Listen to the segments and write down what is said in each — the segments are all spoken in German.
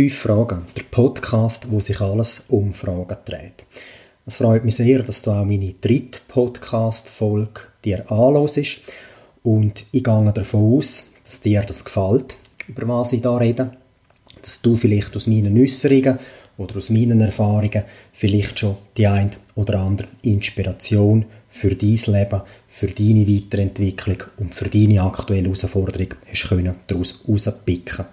Fünf Fragen, der Podcast, wo sich alles um Fragen dreht. Es freut mich sehr, dass du auch meine dritte Podcast-Folge dir anhörst. Und ich gehe davon aus, dass dir das gefällt, über was ich da rede. Dass du vielleicht aus meinen Äußerungen oder aus meinen Erfahrungen vielleicht schon die ein oder andere Inspiration für dein Leben, für deine Weiterentwicklung und für deine aktuelle Herausforderung hast können daraus herauspicken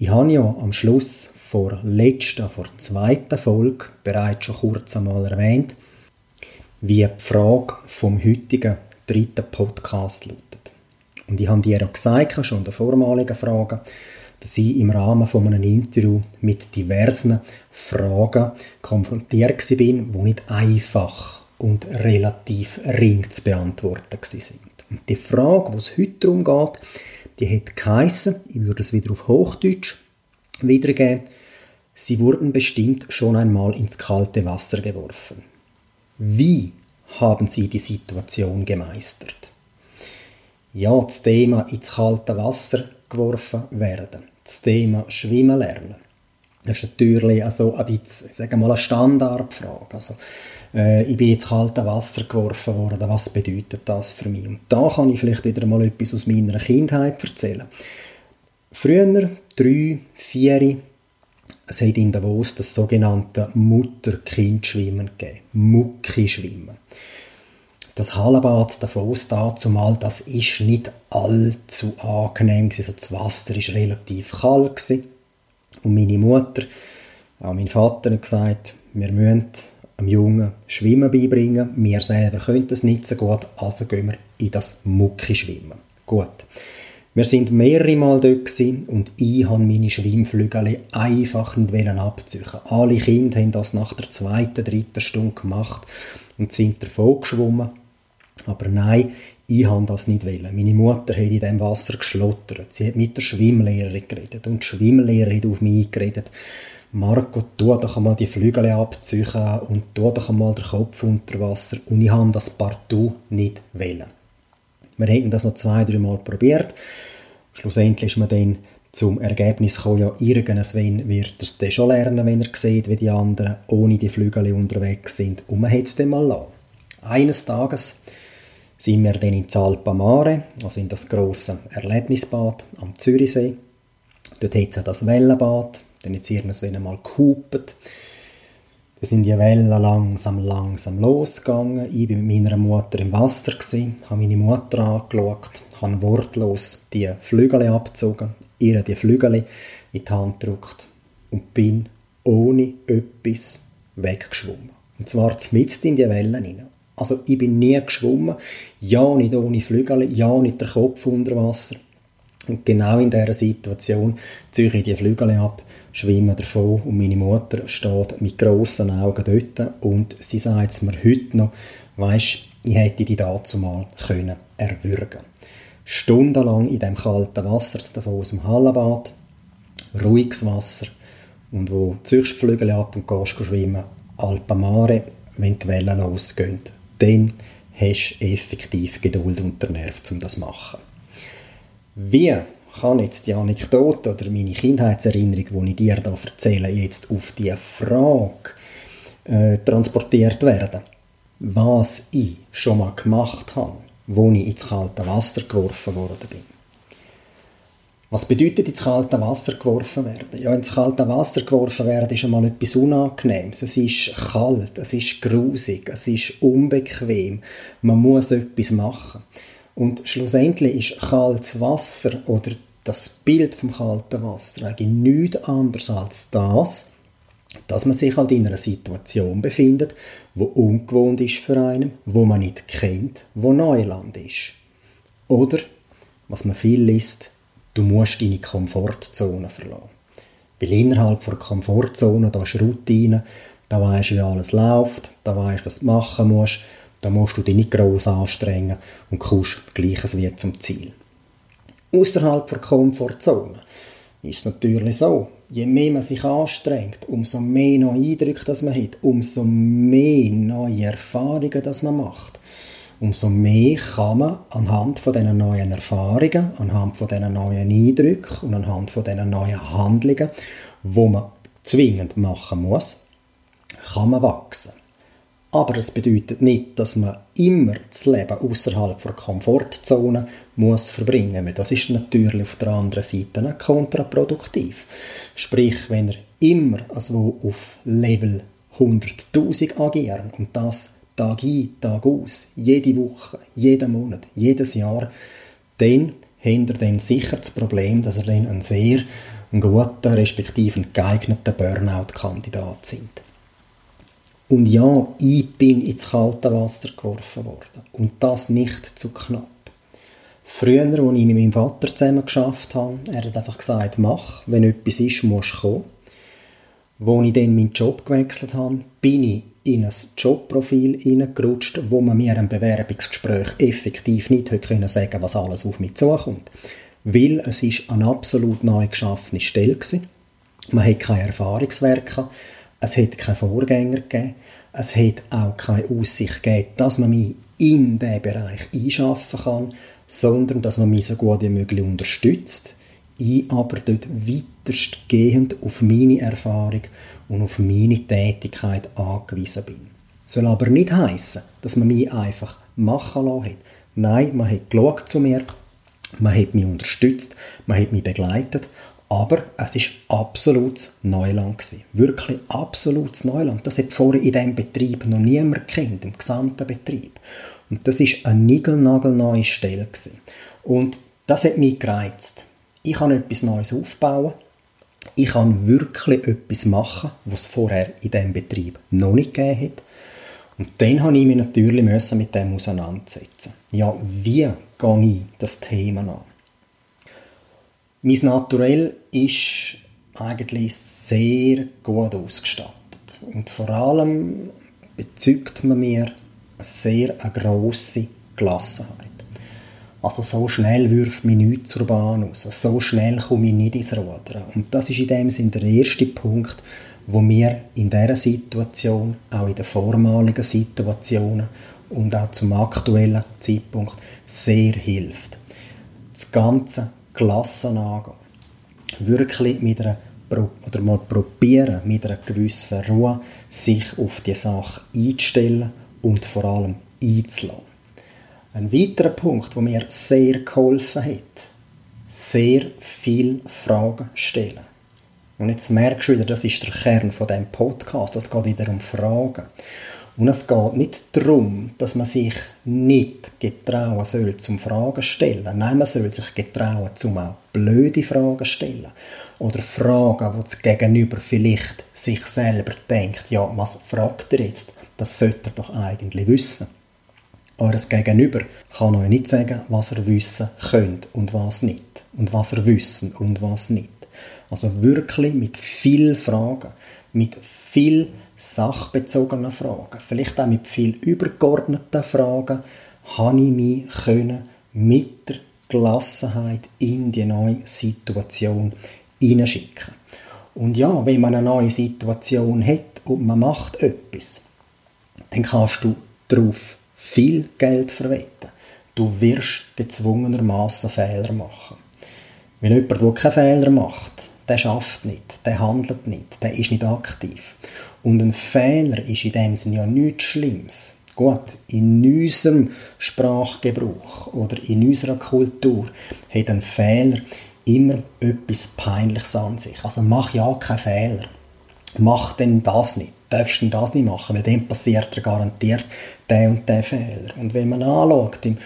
Ich habe ja am Schluss vor letzter, vor zweiten Folge bereits schon kurz einmal erwähnt, wie die Frage vom heutigen dritten Podcast lautet. Und ich habe dir auch gesagt, schon in der vormaligen Frage, dass ich im Rahmen von einem Interview mit diversen Fragen konfrontiert bin, die nicht einfach und relativ ring zu beantworten sind. Und die Frage, die es heute darum geht, die hat geheissen, ich würde es wieder auf Hochdeutsch wiedergeben, sie wurden bestimmt schon einmal ins kalte Wasser geworfen. Wie haben sie die Situation gemeistert? Ja, das Thema ins kalte Wasser geworfen werden. Das Thema Schwimmen lernen. Das ist natürlich also ein bisschen, sagen mal, eine Standardfrage. Also, äh, ich bin ins kalte Wasser geworfen worden, was bedeutet das für mich? Und da kann ich vielleicht wieder mal etwas aus meiner Kindheit erzählen. Früher, drei, vier, es hat in Davos das sogenannte Mutter-Kind-Schwimmen gegeben. Mucki-Schwimmen. Das Hallenbad Davos dazumal, das ist nicht allzu angenehm. Also das Wasser ist relativ kalt gewesen. Und meine Mutter, auch mein Vater hat gesagt, wir müssen einem Jungen Schwimmen beibringen. Wir selber können das nicht so gut, also gehen wir in das Mucki-Schwimmen. Gut. Wir sind mehrere Mal dort und ich habe meine Schwimmflügel einfach nicht abziehen. Alle Kinder haben das nach der zweiten, dritten Stunde gemacht und sind davon geschwommen. Aber nein, ich habe das nicht wollen. Meine Mutter hat in dem Wasser geschlottert. Sie hat mit der Schwimmlehrerin geredet und die Schwimmlehrerin hat auf mich geredet. Marco, tu doch einmal die Flügel abziehen und tu doch einmal den Kopf unter Wasser. Und ich habe das partout nicht wollen. Wir haben das noch zwei, drei Mal probiert. Schlussendlich ist man dann zum Ergebnis gekommen, ja, irgendwann wird er es dann schon lernen, wenn er sieht, wie die anderen ohne die Flügel unterwegs sind. Und man hat es dann mal lassen. Eines Tages sind wir dann in Zalpamare, also in das grosse Erlebnisbad am Zürichsee. Dort hat es ja das Wellenbad, dann ist irgendwann einmal gehupet. Dann sind die Wellen langsam, langsam losgegangen. Ich war mit meiner Mutter im Wasser, habe meine Mutter angeschaut, habe wortlos die Flügel abgezogen, ihr die Flügel in die Hand gedrückt und bin ohne etwas weggeschwommen. Und zwar mitten in die Wellen hinein. Also ich bin nie geschwommen, ja nicht ohne Flügel, ja nicht der Kopf unter Wasser. Und genau in dieser Situation ziehe ich die Flügel ab schwimmen davon und meine Mutter steht mit grossen Augen dort und sie sagt mir heute noch, weisst, ich hätte die dazu mal können erwürgen. Stundenlang in dem kalten Wasser davon aus dem Hallenbad, ruhiges Wasser und wo ziehst die Flügel ab und gehst schwimmen, Alpamare, wenn die Wellen losgehen, dann hast du effektiv Geduld und den Nerv, um das zu machen. Wie kann jetzt die Anekdote oder meine Kindheitserinnerung, die ich dir da erzähle, jetzt auf die Frage äh, transportiert werden, was ich schon mal gemacht habe, wo ich ins kalte Wasser geworfen worden bin. Was bedeutet ins kalte Wasser geworfen werden? Ja, ins kalte Wasser geworfen werden ist einmal etwas Unangenehmes. Es ist kalt, es ist grusig, es ist unbequem. Man muss etwas machen. Und schlussendlich ist kaltes Wasser oder das Bild vom kalten Wasser eigentlich nichts anderes als das, dass man sich halt in einer Situation befindet, wo ungewohnt ist für einen, wo man nicht kennt, wo Neuland ist. Oder, was man viel liest, du musst deine Komfortzone verlassen. Weil innerhalb der Komfortzone, da ist Routine, da weißt du, wie alles läuft, da weißt du, was du machen musst, da musst du dich nicht gross anstrengen und kommst gleiches wie zum Ziel. Außerhalb der Komfortzone ist es natürlich so, je mehr man sich anstrengt, umso mehr neue Eindrücke das man hat, umso mehr neue Erfahrungen das man macht, umso mehr kann man anhand von diesen neuen Erfahrungen, anhand von diesen neuen Eindrücken und anhand von diesen neuen Handlungen wo man zwingend machen muss, kann man wachsen. Aber das bedeutet nicht, dass man immer das Leben außerhalb der Komfortzone muss verbringen muss. Das ist natürlich auf der anderen Seite kontraproduktiv. Sprich, wenn er immer also auf Level 100.000 agieren und das Tag ein, Tag aus, jede Woche, jeden Monat, jedes Jahr, dann hat er dann sicher das Problem, dass er dann ein sehr guter, respektive geeigneter Burnout-Kandidat sind. Und ja, ich bin ins kalte Wasser geworfen worden. Und das nicht zu knapp. Früher, als ich mit meinem Vater zusammen geschafft habe, er hat einfach gesagt, mach, wenn etwas ist, musst du kommen. Als ich dann meinen Job gewechselt habe, bin ich in ein Jobprofil hineingerutscht, wo man mir im Bewerbungsgespräch effektiv nicht hätte können sagen was alles auf mich zukommt. Weil es ist eine absolut neu geschaffene Stelle war. Man hat keine Erfahrungswerke es hat keine Vorgänger gegeben. Es hat auch keine Aussicht gegeben, dass man mich in diesen Bereich einschaffen kann, sondern dass man mich so gut wie möglich unterstützt. Ich aber dort weiterstgehend auf meine Erfahrung und auf meine Tätigkeit angewiesen bin. Soll aber nicht heißen, dass man mich einfach machen lassen hat. Nein, man hat geschaut zu mir, man hat mich unterstützt, man hat mich begleitet aber es ist absolutes Neuland gewesen. Wirklich absolutes Neuland. Das hat vorher in diesem Betrieb noch niemand kennt, im gesamten Betrieb. Und das ist eine niegelnagelneue Stelle gewesen. Und das hat mich gereizt. Ich kann etwas Neues aufbauen. Ich kann wirklich etwas machen, was es vorher in diesem Betrieb noch nicht gegeben hat. Und dann habe ich mich natürlich mit dem auseinandersetzen. Ja, wie gehe ich das Thema an? Mein Naturell ist eigentlich sehr gut ausgestattet. Und vor allem bezeugt man mir sehr eine grosse Gelassenheit. Also so schnell wirft mich nichts zur Bahn aus. So schnell komme ich nicht ins Rudern. Und das ist in dem Sinne der erste Punkt, wo mir in dieser Situation, auch in den vormaligen Situationen und auch zum aktuellen Zeitpunkt sehr hilft. Das Ganze gelassen angehen. Wirklich mit einer oder mal probieren, mit einer gewissen Ruhe sich auf die Sache einzustellen und vor allem einzulassen. Ein weiterer Punkt, der mir sehr geholfen hat, sehr viele Fragen stellen. Und jetzt merkst du wieder, das ist der Kern von dem Podcast. Es geht wieder um Fragen. Und es geht nicht darum, dass man sich nicht getrauen soll zum Fragen stellen. Nein, man soll sich getrauen, zum auch blöde Fragen stellen. Oder Fragen, wo das Gegenüber vielleicht sich selber denkt, ja, was fragt er jetzt? Das sollte er doch eigentlich wissen. Eures Gegenüber kann euch nicht sagen, was er wissen könnt und was nicht. Und was er wissen und was nicht. Also wirklich mit viel Fragen, mit viel sachbezogenen Fragen, vielleicht auch mit viel übergeordneten Fragen, habe ich mich können mit der Gelassenheit in die neue Situation hineinschicken. Und ja, wenn man eine neue Situation hat und man macht etwas, dann kannst du darauf viel Geld verwenden. Du wirst gezwungenermaßen Fehler machen. Wenn jemand, der keine Fehler macht, der schafft nicht, der handelt nicht, der ist nicht aktiv. Und ein Fehler ist in dem Sinne ja nichts Schlimmes. Gut, in unserem Sprachgebrauch oder in unserer Kultur hat ein Fehler immer etwas Peinliches an sich. Also mach ja keinen Fehler. Mach denn das nicht. Darfst du das nicht machen, weil dann passiert er garantiert der und der Fehler. Und wenn man anschaut, im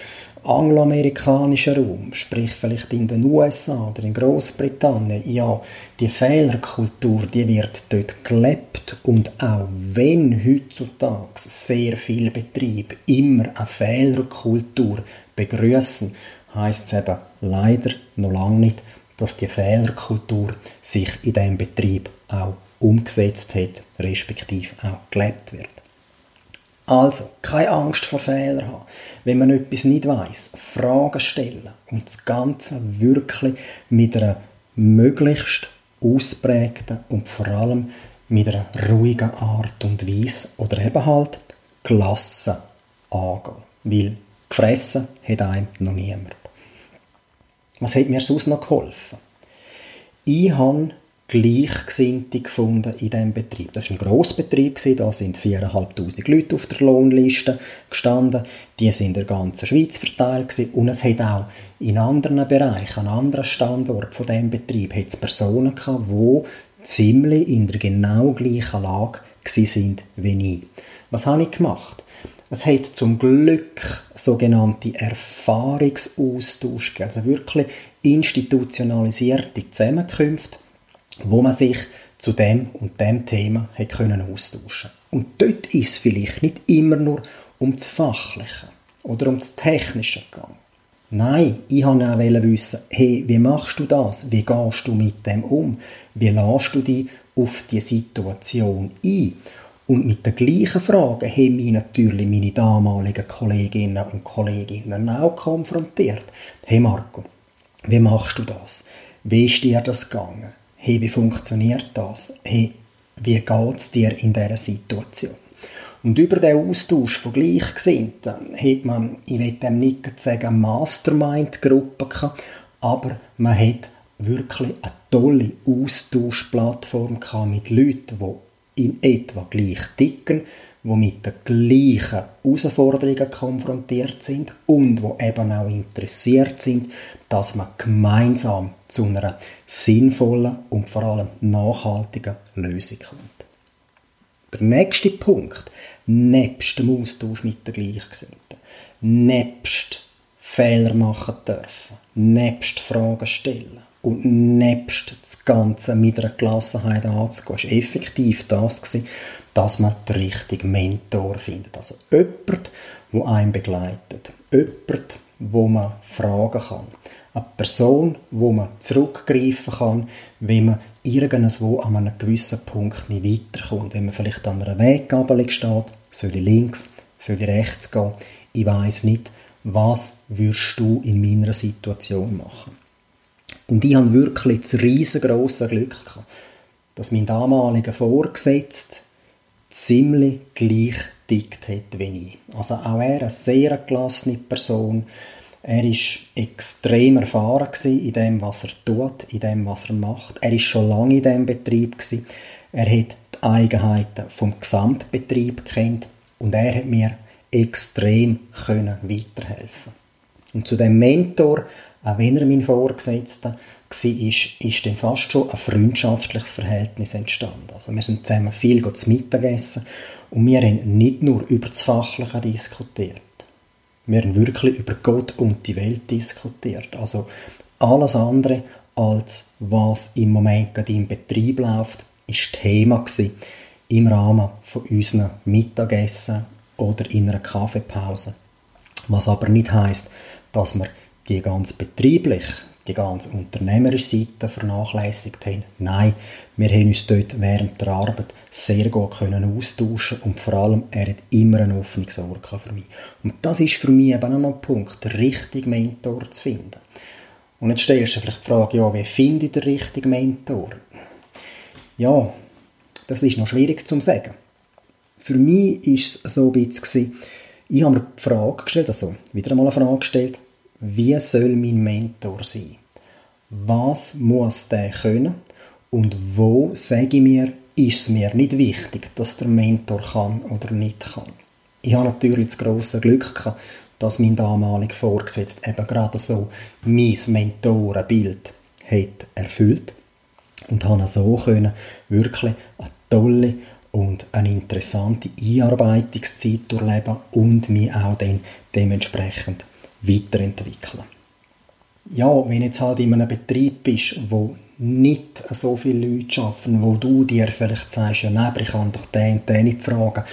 angloamerikanischen Raum, sprich vielleicht in den USA oder in Großbritannien, ja, die Fehlerkultur, die wird dort gelebt und auch wenn heutzutage sehr viele Betriebe immer eine Fehlerkultur begrüßen, heißt es eben leider noch lange nicht, dass die Fehlerkultur sich in diesem Betrieb auch umgesetzt hat, respektive auch gelebt wird. Also, keine Angst vor Fehlern haben. Wenn man etwas nicht weiß, Fragen stellen und das Ganze wirklich mit einer möglichst ausprägten und vor allem mit einer ruhigen Art und Weise oder eben halt gelassen angehen. Weil gefressen hat einem noch niemand. Was hat mir sonst noch geholfen? Ich habe Gleichgesinnte gefunden in diesem Betrieb. Das war ein Grossbetrieb, da sind 4'500 Leute auf der Lohnliste gestanden. Die sind in der ganzen Schweiz verteilt und es hat auch in anderen Bereichen, an anderen Standorten von diesem Betrieb, hat es Personen gehabt, die ziemlich in der genau gleichen Lage sind wie ich. Was habe ich gemacht? Es hat zum Glück sogenannte Erfahrungsaustausch also wirklich institutionalisierte Zusammenkünfte, wo man sich zu dem und dem Thema hat können austauschen. Und dort ist es vielleicht nicht immer nur um das Fachliche oder um das Technische gegangen. Nein, ich wollte auch wissen, hey, wie machst du das? Wie gehst du mit dem um? Wie lässt du dich auf die Situation ein? Und mit den gleichen Fragen haben mich natürlich meine damaligen Kolleginnen und Kollegen auch konfrontiert. Hey Marco, wie machst du das? Wie ist dir das gegangen? Hey, wie funktioniert das? Hey, wie geht es dir in dieser Situation? Und über den Austausch von Gleichgesinnten hat man, ich will dem nicht sagen, Mastermind-Gruppe gehabt, aber man hat wirklich eine tolle Austauschplattform mit Leuten, die in etwa gleich dicken, die mit den gleichen Herausforderungen konfrontiert sind und die eben auch interessiert sind, dass man gemeinsam zu einer sinnvollen und vor allem nachhaltigen Lösung kommt. Der nächste Punkt, nebst dem Austausch mit den Gleichgesinnten, nebst Fehler machen dürfen, nebst Fragen stellen, und nebst das Ganze mit einer Gelassenheit anzugehen, war effektiv das, gewesen, dass man den richtigen Mentor findet. Also jemand, der einen begleitet. Jemand, wo man fragen kann. Eine Person, wo man zurückgreifen kann, wenn man irgendwo an einem gewissen Punkt nicht weiterkommt. Wenn man vielleicht an einer Weggabelung steht, soll ich links, soll ich rechts gehen, ich weiß nicht, was würdest du in meiner Situation machen. Und ich hatte wirklich das riesengroße Glück gehabt, dass mein damaliger Vorgesetzter ziemlich gleich dickt hat wie ich. Also auch er, eine sehr gelassene Person. Er war extrem erfahren in dem, was er tut, in dem, was er macht. Er war schon lange in diesem Betrieb. Er hat die Eigenheiten vom Gesamtbetrieb kennt und er hat mir extrem können weiterhelfen. Und zu dem Mentor auch wenn er mein Vorgesetzter war, ist dann fast schon ein freundschaftliches Verhältnis entstanden. Also wir sind zusammen viel zu Mittagessen und wir haben nicht nur über das Fachliche diskutiert. Wir haben wirklich über Gott und die Welt diskutiert. Also alles andere als was im Moment gerade im Betrieb läuft, ist Thema im Rahmen von unseren Mittagessen oder in einer Kaffeepause. Was aber nicht heißt, dass wir die ganz betrieblich, die ganz unternehmerische Seite vernachlässigt haben. Nein, wir haben uns dort während der Arbeit sehr gut können austauschen und vor allem, er hat immer eine offene Sorge für mich. Und das ist für mich eben auch noch ein Punkt, den richtigen Mentor zu finden. Und jetzt stellst du dir vielleicht die Frage, ja, wie finde ich den richtigen Mentor? Ja, das ist noch schwierig zu sagen. Für mich war es so ein bisschen, ich habe mir die Frage gestellt, also wieder einmal eine Frage gestellt, wie soll mein Mentor sein? Was muss der können? Und wo, sage ich mir, ist es mir nicht wichtig, dass der Mentor kann oder nicht kann? Ich habe natürlich das grosse Glück gehabt, dass mein damaliger Vorgesetzter eben gerade so mein Mentorenbild hat erfüllt und habe so können wirklich eine tolle und eine interessante Einarbeitungszeit durchleben und mich auch dann dementsprechend weiterentwickeln. Ja, wenn jetzt halt in einem Betrieb bist, wo nicht so viele Leute arbeiten, wo du dir vielleicht sagst, ja, nein, ich kann doch den und den nicht fragen,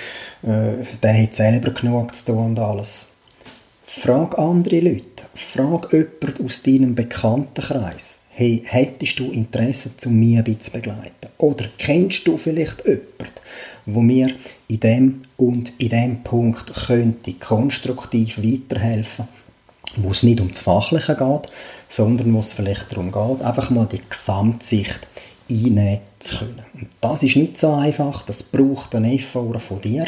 äh, der hat selber genug zu tun und alles. Frag andere Leute, frag jemanden aus deinem Bekanntenkreis, hey, hättest du Interesse, zu mir zu begleiten? Oder kennst du vielleicht jemanden, wo mir in dem und in dem Punkt könnte konstruktiv weiterhelfen wo es nicht um das Fachliche geht, sondern wo es vielleicht darum geht, einfach mal die Gesamtsicht einnehmen zu können. Und das ist nicht so einfach, das braucht einen Effort von dir.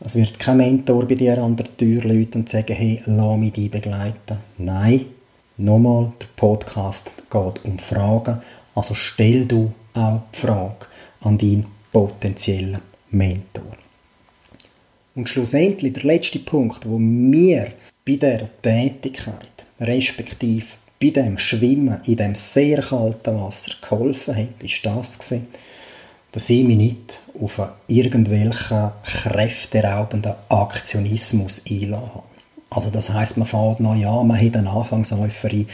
Es wird kein Mentor bei dir an der Tür läuten und sagen, hey, lass mich dich begleiten. Nein, nochmal, der Podcast geht um Fragen, also stell du auch die Frage an deinen potenziellen Mentor. Und schlussendlich der letzte Punkt, wo mir bei der Tätigkeit, respektive bei dem Schwimmen in dem sehr kalten Wasser geholfen hat, ist das gewesen, dass ich mich nicht auf irgendwelchen kräfteraubenden Aktionismus einlassen habe. Also das heißt, man fährt noch, ja, man hat eine Anfangseuphorie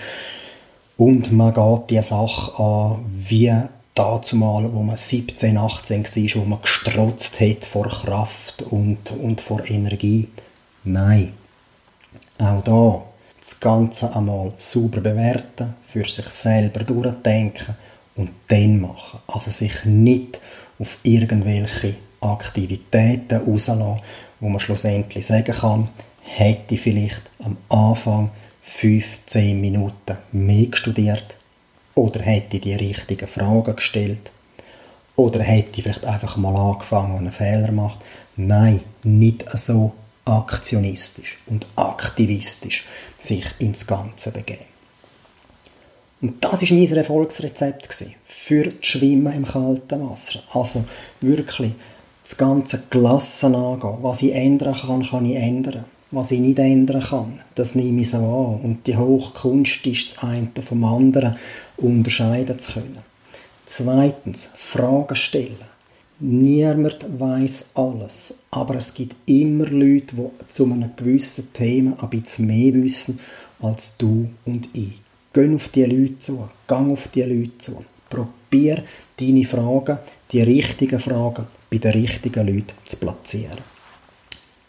und man geht die Sache an, wie dazu mal, wo man 17, 18 war, wo man gestrotzt hat vor Kraft und, und vor Energie. Nein. Auch da das Ganze einmal sauber bewerten, für sich selber durchdenken und dann machen. Also sich nicht auf irgendwelche Aktivitäten rauslassen, wo man schlussendlich sagen kann, hätte vielleicht am Anfang 15 Minuten mehr studiert oder hätte die richtigen Fragen gestellt oder hätte vielleicht einfach mal angefangen und einen Fehler macht. Nein, nicht so aktionistisch und aktivistisch sich ins Ganze begeben. Und das war mein Erfolgsrezept für das Schwimmen im kalten Wasser. Also wirklich das ganze gelassen angehen. Was ich ändern kann, kann ich ändern. Was ich nicht ändern kann, das nehme ich so an. Und die Hochkunst ist das eine vom anderen unterscheiden zu können. Zweitens, Fragen stellen. Niemand weiß alles, aber es gibt immer Leute, die zu einem gewissen Thema ein bisschen mehr wissen als du und ich. Geh auf die Leute zu, gang auf die Leute zu. Probier deine Fragen, die richtigen Fragen, bei den richtigen Leuten zu platzieren.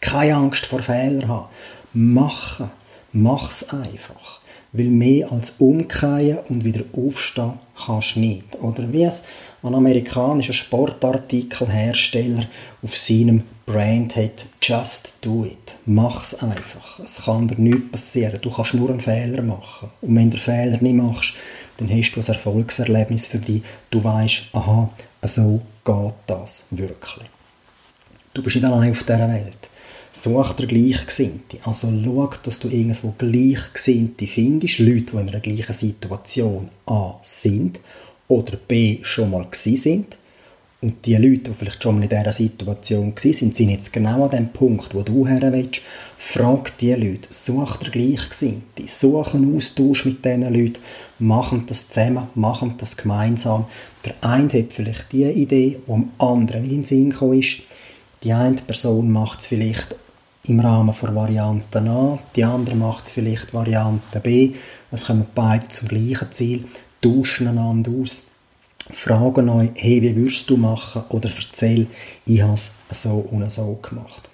Keine Angst vor Fehlern haben. Machen. Mach's einfach. Weil mehr als umkehren und wieder aufstehen kannst du nicht. Oder wie es ein amerikanischer Sportartikelhersteller auf seinem Brand hat, just do it. Mach's einfach. Es kann dir nichts passieren. Du kannst nur einen Fehler machen. Und wenn du den Fehler nicht machst, dann hast du ein Erfolgserlebnis für dich. Du weißt, aha, so geht das wirklich. Du bist nicht allein auf dieser Welt. Such dir Gleichgesinnte. Also schau, dass du irgendwo Gleichgesinnte findest. Leute, die in einer gleichen Situation A sind oder B schon mal sind. Und die Leute, die vielleicht schon mal in dieser Situation waren, sind jetzt genau an dem Punkt, wo du her willst. Frag die Leute, such dir Gleichgesinnte, such einen Austausch mit diesen Leuten, machen das zusammen, machen das gemeinsam. Der eine hat vielleicht die Idee, die dem anderen in den Sinn gekommen ist. Die eine Person macht es vielleicht im Rahmen von Variante A, die andere macht es vielleicht Variante B. Es kommen beide zum gleichen Ziel, tauschen einander aus, fragen euch, hey, wie würdest du machen? Oder erzähl, ich habe es so und so gemacht.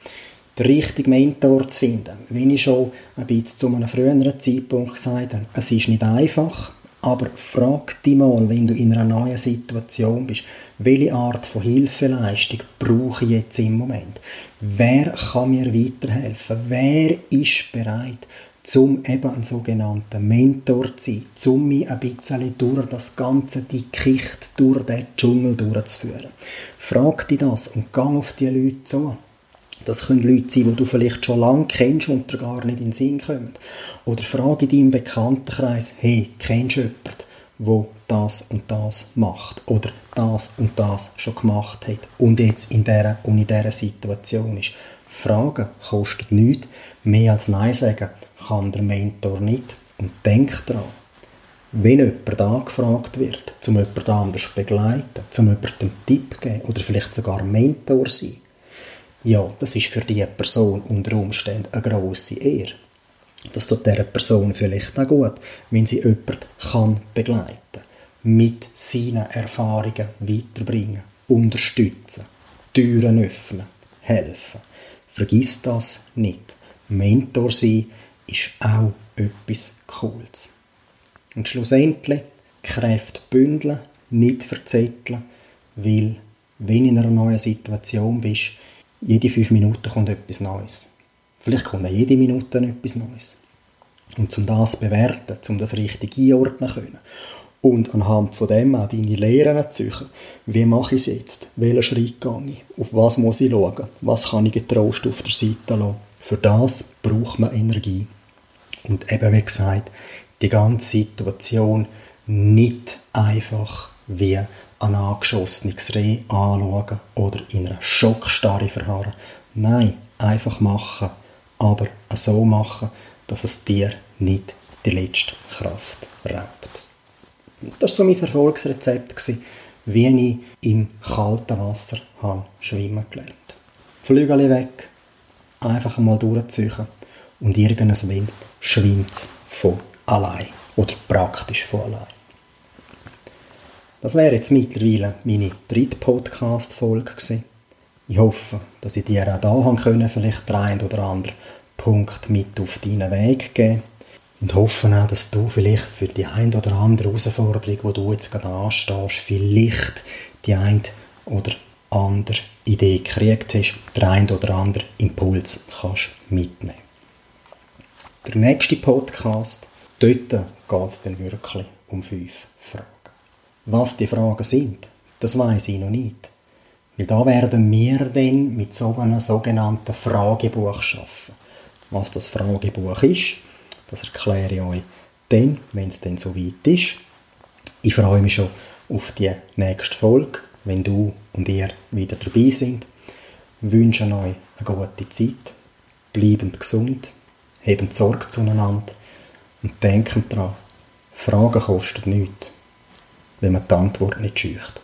Den richtigen Mentor zu finden, wie ich schon ein bisschen zu einem früheren Zeitpunkt gesagt habe, es ist nicht einfach, aber frag dich mal, wenn du in einer neuen Situation bist, welche Art von Hilfeleistung brauche ich jetzt im Moment? Wer kann mir weiterhelfen? Wer ist bereit, zum eben einen sogenannten Mentor zu sein, zum mich ein bisschen durch das ganze Dickicht, durch den Dschungel durchzuführen? Frag dich das und gang auf die Leute zu. Das können Leute sein, die du vielleicht schon lange kennst und dir gar nicht in den Sinn kommen. Oder frage in deinem Bekanntenkreis, hey, kennst du jemanden, der das und das macht oder das und das schon gemacht hat und jetzt in dieser und in dieser Situation ist. Fragen kostet nichts, mehr als Nein sagen kann der Mentor nicht. Und denk daran, wenn jemand angefragt wird, zum jemand anders begleiten, zum jemandem Tipp geben oder vielleicht sogar Mentor sein, ja, das ist für diese Person unter Umständen eine grosse Ehre. Das tut dieser Person vielleicht auch gut, wenn sie jemanden kann begleiten mit seinen Erfahrungen weiterbringen, unterstützen, Türen öffnen, helfen. Vergiss das nicht. Mentor sein ist auch etwas Cooles. Und schlussendlich Kräfte bündeln, nicht verzetteln, weil wenn du in einer neuen Situation bist, jede fünf Minuten kommt etwas Neues. Vielleicht kommt auch jede Minute etwas Neues. Und um das zu bewerten, um das richtig einordnen zu können und anhand von dem auch deine Lehren zu suchen, wie mache ich es jetzt? Welchen Schritt gehe ich? Auf was muss ich schauen? Was kann ich getrost auf der Seite lassen? Für das braucht man Energie. Und eben wie gesagt, die ganze Situation nicht einfach wie ein angeschossenes Reh anschauen oder in einer Schockstarre verharren. Nein, einfach machen, aber so machen, dass es dir nicht die letzte Kraft raubt. Das war so mein Erfolgsrezept, wie ich im kalten Wasser habe schwimmen gelernt. Flügel weg, einfach mal durchziehen und irgendwann schwimmt es von allein oder praktisch von allein. Das wäre jetzt mittlerweile meine dritte Podcast-Folge. Ich hoffe, dass ich dir auch da haben können, vielleicht den einen oder anderen Punkt mit auf deinen Weg geben und hoffe auch, dass du vielleicht für die ein oder andere Herausforderung, die du jetzt gerade anstehst, vielleicht die ein oder andere Idee gekriegt hast, den ein oder anderen Impuls kannst mitnehmen. Der nächste Podcast, dort geht es dann wirklich um fünf Fragen. Was die Fragen sind, das weiß ich noch nicht. Weil da werden wir dann mit so einem sogenannten Fragebuch schaffen. Was das Fragebuch ist, das erkläre ich euch dann, wenn es dann soweit ist. Ich freue mich schon auf die nächste Folge, wenn du und ihr wieder dabei sind. Ich wünsche euch eine gute Zeit, bleibend gesund, hebt Sorge zueinander und denkt daran, Fragen kosten nichts, wenn man die Antwort nicht schücht.